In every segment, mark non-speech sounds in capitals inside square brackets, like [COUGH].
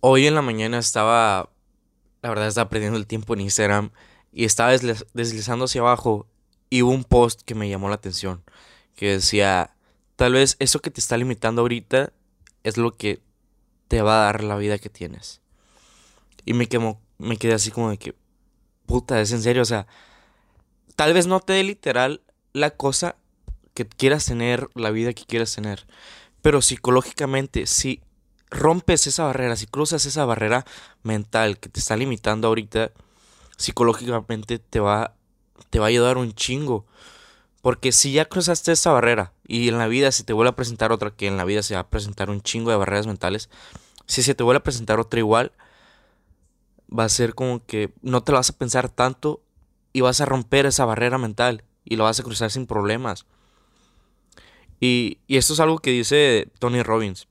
Hoy en la mañana estaba, la verdad estaba perdiendo el tiempo en Instagram y estaba desliz- deslizando hacia abajo y hubo un post que me llamó la atención, que decía, tal vez eso que te está limitando ahorita es lo que te va a dar la vida que tienes. Y me quemó, me quedé así como de que, puta, es en serio, o sea, tal vez no te dé literal la cosa que quieras tener, la vida que quieras tener, pero psicológicamente, si rompes esa barrera, si cruzas esa barrera mental que te está limitando ahorita, psicológicamente te va, te va a ayudar un chingo. Porque si ya cruzaste esa barrera y en la vida se te vuelve a presentar otra, que en la vida se va a presentar un chingo de barreras mentales, si se te vuelve a presentar otra igual, va a ser como que no te la vas a pensar tanto y vas a romper esa barrera mental y lo vas a cruzar sin problemas. Y, y esto es algo que dice Tony Robbins,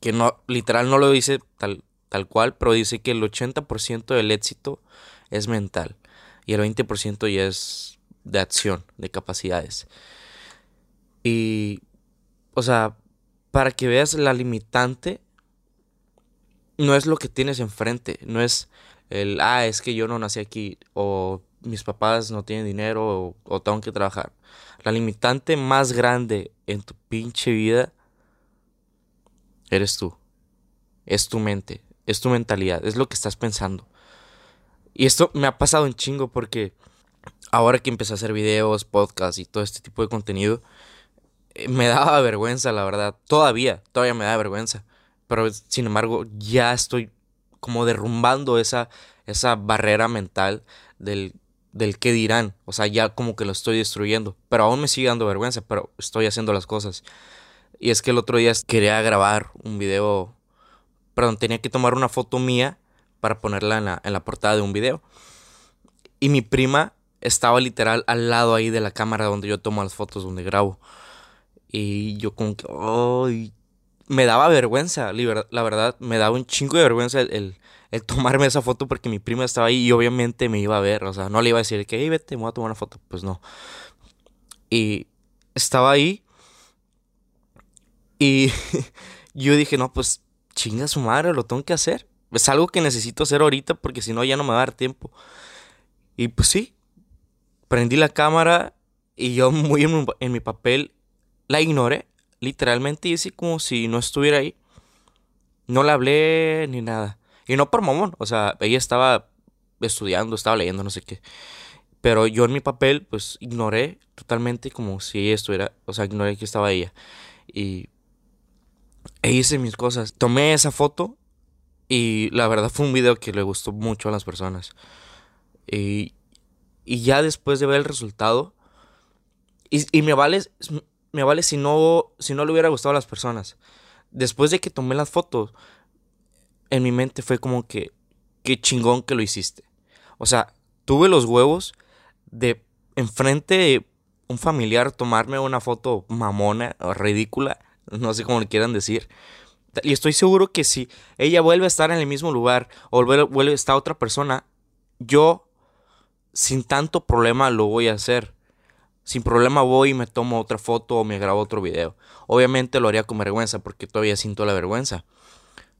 que no, literal no lo dice tal, tal cual, pero dice que el 80% del éxito es mental y el 20% ya es de acción, de capacidades. Y, o sea, para que veas la limitante, no es lo que tienes enfrente, no es el, ah, es que yo no nací aquí, o mis papás no tienen dinero, o, o tengo que trabajar. La limitante más grande en tu pinche vida eres tú, es tu mente, es tu mentalidad, es lo que estás pensando. Y esto me ha pasado un chingo porque ahora que empecé a hacer videos, podcasts y todo este tipo de contenido, eh, me daba vergüenza, la verdad. Todavía, todavía me da vergüenza. Pero sin embargo, ya estoy como derrumbando esa, esa barrera mental del, del qué dirán. O sea, ya como que lo estoy destruyendo. Pero aún me sigue dando vergüenza, pero estoy haciendo las cosas. Y es que el otro día quería grabar un video, perdón, tenía que tomar una foto mía para ponerla en la, en la portada de un video. Y mi prima estaba literal al lado ahí de la cámara donde yo tomo las fotos, donde grabo. Y yo como que, ay, me daba vergüenza, la verdad, me daba un chingo de vergüenza el, el- el tomarme esa foto porque mi prima estaba ahí y obviamente me iba a ver, o sea, no le iba a decir que, hey, vete, me voy a tomar una foto, pues no. Y estaba ahí y [LAUGHS] yo dije, no, pues chinga su madre, lo tengo que hacer. Es algo que necesito hacer ahorita porque si no ya no me va a dar tiempo. Y pues sí, prendí la cámara y yo [LAUGHS] muy en en mi papel la ignoré, literalmente hice como si no estuviera ahí. No le hablé ni nada. Y no por mamón, o sea, ella estaba estudiando, estaba leyendo, no sé qué. Pero yo en mi papel, pues ignoré totalmente como si ella estuviera, o sea, ignoré que estaba ella. Y e hice mis cosas. Tomé esa foto y la verdad fue un video que le gustó mucho a las personas. Y, y ya después de ver el resultado, y, y me vale, me vale si no, si no le hubiera gustado a las personas. Después de que tomé las fotos, en mi mente fue como que, qué chingón que lo hiciste. O sea, tuve los huevos de enfrente un familiar tomarme una foto mamona o ridícula, no sé cómo le quieran decir. Y estoy seguro que si ella vuelve a estar en el mismo lugar o vuelve, a estar otra persona, yo sin tanto problema lo voy a hacer. Sin problema voy y me tomo otra foto o me grabo otro video. Obviamente lo haría con vergüenza porque todavía siento la vergüenza.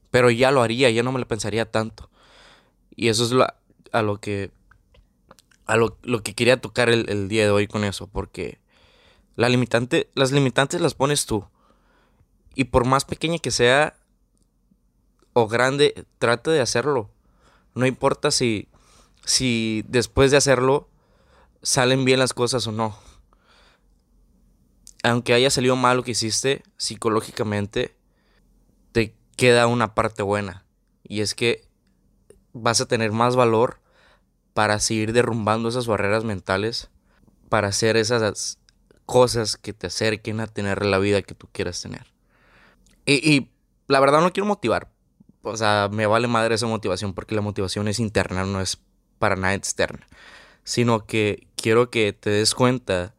Pero ya lo haría, ya no me lo pensaría tanto. Y eso es a lo que a lo, lo que quería tocar el, el día de hoy con eso. Porque la limitante, las limitantes las pones tú. Y por más pequeña que sea o grande, trata de hacerlo. No importa si, si después de hacerlo salen bien las cosas o no. Aunque haya salido mal lo que hiciste, psicológicamente te queda una parte buena. Y es que vas a tener más valor para seguir derrumbando esas barreras mentales, para hacer esas cosas que te acerquen a tener la vida que tú quieras tener. Y, la verdad no quiero motivar. O sea, me vale madre esa motivación porque la motivación es interna, no es para nada externa. Sino que quiero que te des cuenta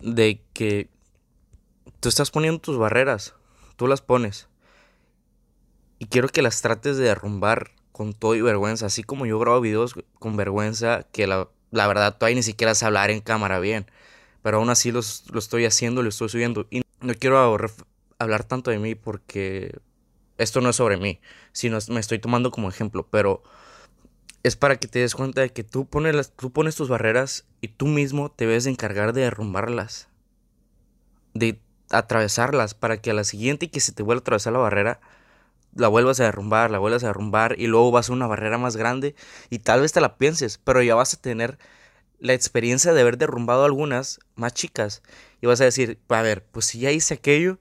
de que tú estás poniendo tus barreras, tú las pones. Y quiero que las trates de derrumbar con todo y vergüenza. Así como yo grabo videos con vergüenza, que la, la verdad todavía ni siquiera sé hablar en cámara bien. Pero aún así lo estoy haciendo, lo estoy subiendo. Y no quiero ref- hablar tanto de mí porque esto no es sobre mí, sino me estoy tomando como ejemplo, pero es para que te des cuenta de que tú pones, las, tú pones tus barreras y tú mismo te debes de encargar de derrumbarlas, de atravesarlas, para que a la siguiente que se te vuelva a atravesar la barrera, la vuelvas a derrumbar, la vuelvas a derrumbar y luego vas a una barrera más grande y tal vez te la pienses, pero ya vas a tener la experiencia de haber derrumbado algunas más chicas y vas a decir, a ver, pues si ya hice aquello,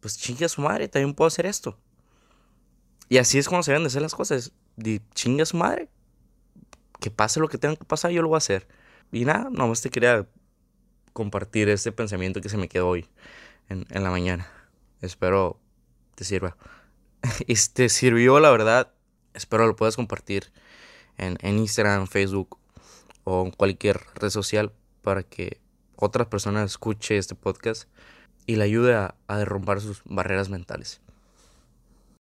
pues chinga a su madre, también puedo hacer esto. Y así es como se deben de hacer las cosas. De chinga a su madre, que pase lo que tenga que pasar, yo lo voy a hacer. Y nada, nomás te quería compartir este pensamiento que se me quedó hoy en, la mañana. Espero te sirva. y [LAUGHS] te sirvió, la verdad, espero lo puedas compartir en, en Instagram, Facebook o en cualquier red social para que otras personas escuchen este podcast y le ayude a, a derrumbar sus barreras mentales.